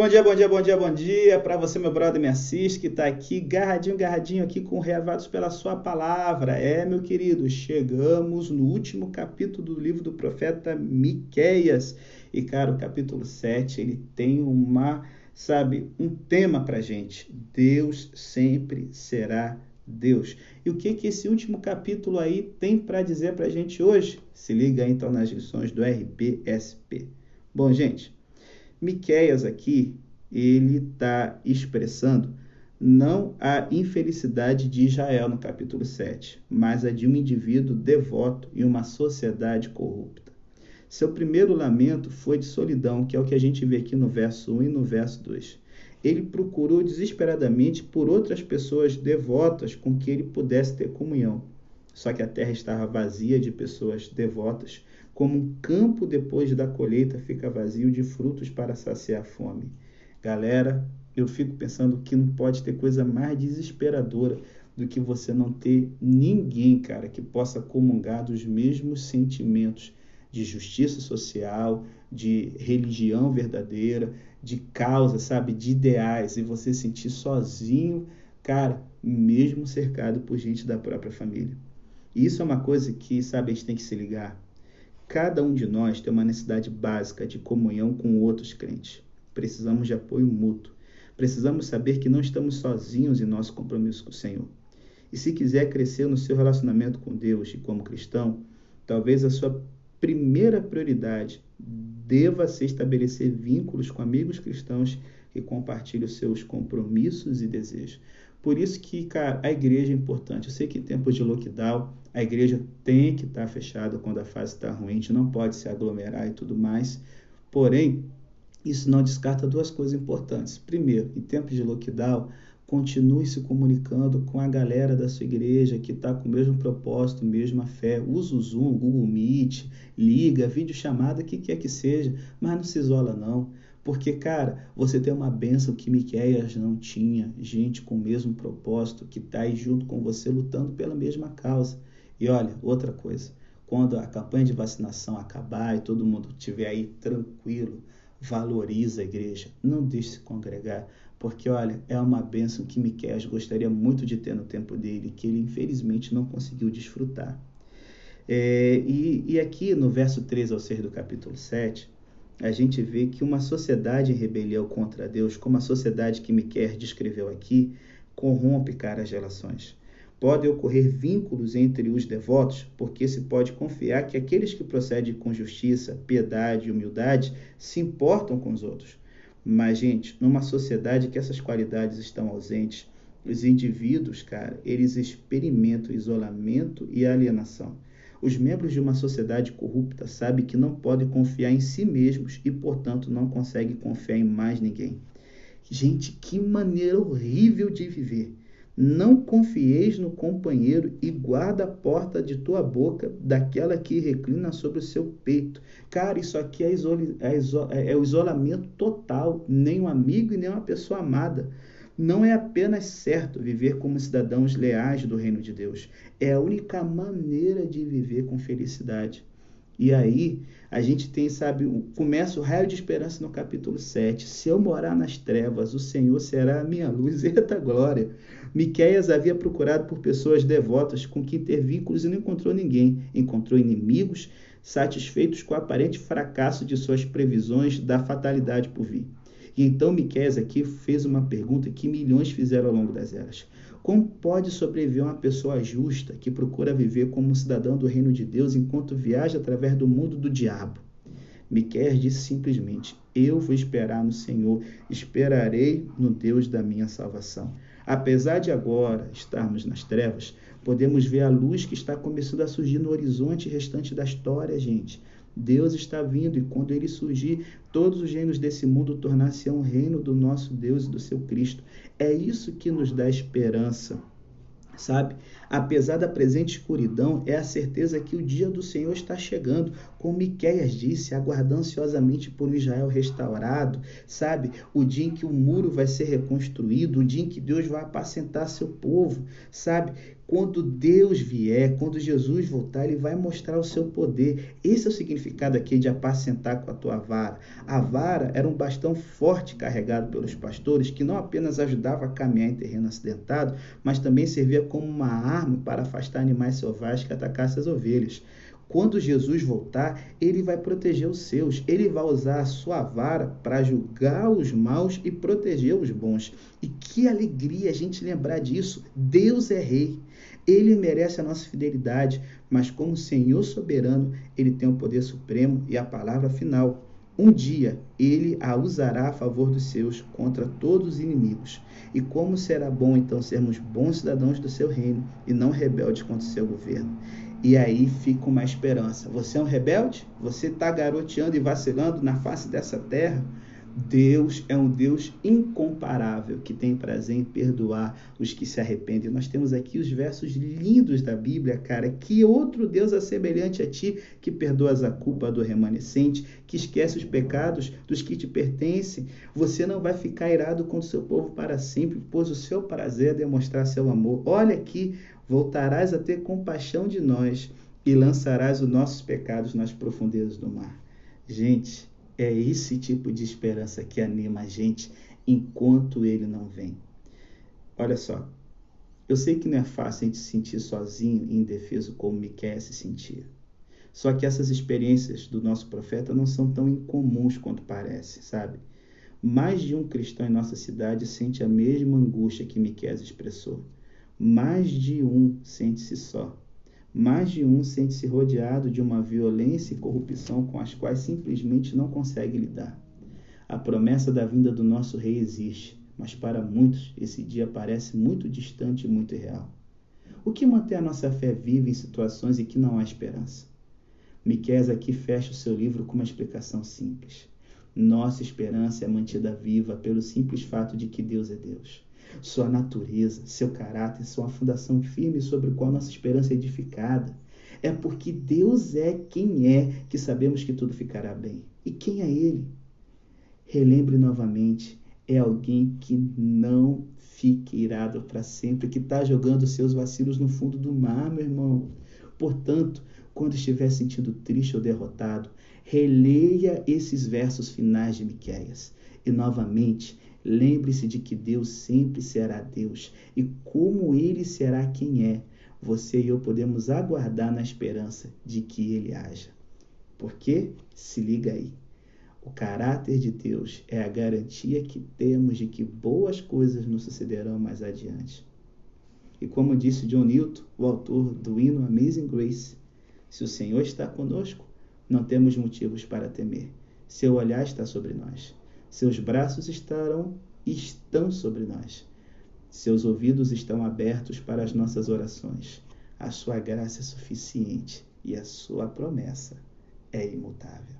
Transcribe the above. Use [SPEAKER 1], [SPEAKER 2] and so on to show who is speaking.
[SPEAKER 1] Bom dia, bom dia, bom dia, bom dia para você, meu brother, me assiste, que está aqui garradinho, garradinho aqui com Reavados pela sua palavra. É, meu querido, chegamos no último capítulo do livro do profeta Miqueias. E, cara, o capítulo 7, ele tem uma, sabe, um tema para gente. Deus sempre será Deus. E o que que esse último capítulo aí tem para dizer para a gente hoje? Se liga então nas lições do RPSP. Bom, gente, Miqueias aqui, ele está expressando não a infelicidade de Israel no capítulo 7, mas a de um indivíduo devoto em uma sociedade corrupta. Seu primeiro lamento foi de solidão, que é o que a gente vê aqui no verso 1 e no verso 2. Ele procurou desesperadamente por outras pessoas devotas com que ele pudesse ter comunhão. Só que a terra estava vazia de pessoas devotas, como um campo depois da colheita fica vazio de frutos para saciar a fome. Galera, eu fico pensando que não pode ter coisa mais desesperadora do que você não ter ninguém, cara, que possa comungar dos mesmos sentimentos de justiça social, de religião verdadeira, de causa, sabe, de ideais e você sentir sozinho, cara, mesmo cercado por gente da própria família. E isso é uma coisa que, sabe, a gente tem que se ligar. Cada um de nós tem uma necessidade básica de comunhão com outros crentes. Precisamos de apoio mútuo. Precisamos saber que não estamos sozinhos em nosso compromisso com o Senhor. E se quiser crescer no seu relacionamento com Deus e como cristão, talvez a sua primeira prioridade deva ser estabelecer vínculos com amigos cristãos que compartilhem os seus compromissos e desejos. Por isso que, cara, a igreja é importante. Eu sei que em tempos de lockdown, a igreja tem que estar fechada quando a fase está ruim, a gente não pode se aglomerar e tudo mais. Porém, isso não descarta duas coisas importantes. Primeiro, em tempos de lockdown, continue se comunicando com a galera da sua igreja que está com o mesmo propósito, mesma fé. Usa o Zoom, Google Meet, liga, videochamada, o que quer que seja, mas não se isola não. Porque, cara, você tem uma bênção que Miqueias não tinha, gente com o mesmo propósito, que está aí junto com você lutando pela mesma causa. E olha, outra coisa, quando a campanha de vacinação acabar e todo mundo estiver aí tranquilo, valoriza a igreja, não deixe se congregar, porque olha, é uma bênção que Miqueias gostaria muito de ter no tempo dele, que ele infelizmente não conseguiu desfrutar. É, e, e aqui no verso 3 ao 6 do capítulo 7, a gente vê que uma sociedade em rebelião contra Deus, como a sociedade que Miquel descreveu aqui, corrompe, cara, as relações. Podem ocorrer vínculos entre os devotos, porque se pode confiar que aqueles que procedem com justiça, piedade e humildade se importam com os outros. Mas, gente, numa sociedade que essas qualidades estão ausentes, os indivíduos, cara, eles experimentam isolamento e alienação. Os membros de uma sociedade corrupta sabem que não podem confiar em si mesmos e, portanto, não conseguem confiar em mais ninguém. Gente, que maneira horrível de viver. Não confieis no companheiro e guarda a porta de tua boca daquela que reclina sobre o seu peito. Cara, isso aqui é, é, é, é o isolamento total. Nem um amigo e nem uma pessoa amada. Não é apenas certo viver como cidadãos leais do reino de Deus, é a única maneira de viver com felicidade. E aí, a gente tem, sabe, começa o raio de esperança no capítulo 7. Se eu morar nas trevas, o Senhor será a minha luz. Eita glória! Miqueias havia procurado por pessoas devotas com quem ter vínculos e não encontrou ninguém. Encontrou inimigos satisfeitos com o aparente fracasso de suas previsões da fatalidade por vir. E então Miqueias aqui fez uma pergunta que milhões fizeram ao longo das eras. Como pode sobreviver uma pessoa justa que procura viver como cidadão do reino de Deus enquanto viaja através do mundo do diabo? Miqueias disse simplesmente: Eu vou esperar no Senhor, esperarei no Deus da minha salvação. Apesar de agora estarmos nas trevas, podemos ver a luz que está começando a surgir no horizonte restante da história, gente. Deus está vindo e quando ele surgir, todos os reinos desse mundo tornar-se um reino do nosso Deus e do seu Cristo. É isso que nos dá esperança. Sabe? Apesar da presente escuridão, é a certeza que o dia do Senhor está chegando, como Miqueias disse, aguardando ansiosamente por Israel restaurado, sabe? O dia em que o muro vai ser reconstruído, o dia em que Deus vai apacentar seu povo, sabe? Quando Deus vier, quando Jesus voltar, ele vai mostrar o seu poder. Esse é o significado aqui de apacentar com a tua vara. A vara era um bastão forte carregado pelos pastores que não apenas ajudava a caminhar em terreno acidentado, mas também servia como uma arma para afastar animais selvagens que atacassem as ovelhas. Quando Jesus voltar, ele vai proteger os seus. Ele vai usar a sua vara para julgar os maus e proteger os bons. E que alegria a gente lembrar disso. Deus é rei. Ele merece a nossa fidelidade, mas como Senhor soberano, ele tem o poder supremo e a palavra final. Um dia ele a usará a favor dos seus contra todos os inimigos. E como será bom então sermos bons cidadãos do seu reino e não rebeldes contra o seu governo. E aí fica uma esperança. Você é um rebelde? Você está garoteando e vacilando na face dessa terra? Deus é um Deus incomparável que tem prazer em perdoar os que se arrependem. Nós temos aqui os versos lindos da Bíblia, cara. Que outro Deus é semelhante a ti que perdoas a culpa do remanescente, que esquece os pecados dos que te pertencem? Você não vai ficar irado com o seu povo para sempre, pois o seu prazer é demonstrar seu amor. Olha aqui, voltarás a ter compaixão de nós e lançarás os nossos pecados nas profundezas do mar. Gente, é esse tipo de esperança que anima a gente enquanto ele não vem. Olha só, eu sei que não é fácil a gente se sentir sozinho e indefeso como Miquel se sentia. Só que essas experiências do nosso profeta não são tão incomuns quanto parece, sabe? Mais de um cristão em nossa cidade sente a mesma angústia que Miquel expressou. Mais de um sente-se só mais de um sente-se rodeado de uma violência e corrupção com as quais simplesmente não consegue lidar. A promessa da vinda do nosso rei existe, mas para muitos esse dia parece muito distante e muito irreal. O que mantém a nossa fé viva em situações em que não há esperança? Miqués aqui fecha o seu livro com uma explicação simples. Nossa esperança é mantida viva pelo simples fato de que Deus é Deus. Sua natureza, seu caráter são a fundação firme sobre a qual nossa esperança é edificada. É porque Deus é quem é que sabemos que tudo ficará bem. E quem é Ele? Relembre novamente, é alguém que não fique irado para sempre, que está jogando seus vacilos no fundo do mar, meu irmão. Portanto, quando estiver sentindo triste ou derrotado, releia esses versos finais de Miqueias e novamente Lembre-se de que Deus sempre será Deus e como ele será quem é, você e eu podemos aguardar na esperança de que ele haja. Porque, se liga aí, o caráter de Deus é a garantia que temos de que boas coisas nos sucederão mais adiante. E como disse John Newton, o autor do hino Amazing Grace, se o Senhor está conosco, não temos motivos para temer. Seu olhar está sobre nós. Seus braços estarão estão sobre nós. Seus ouvidos estão abertos para as nossas orações. A sua graça é suficiente e a sua promessa é imutável.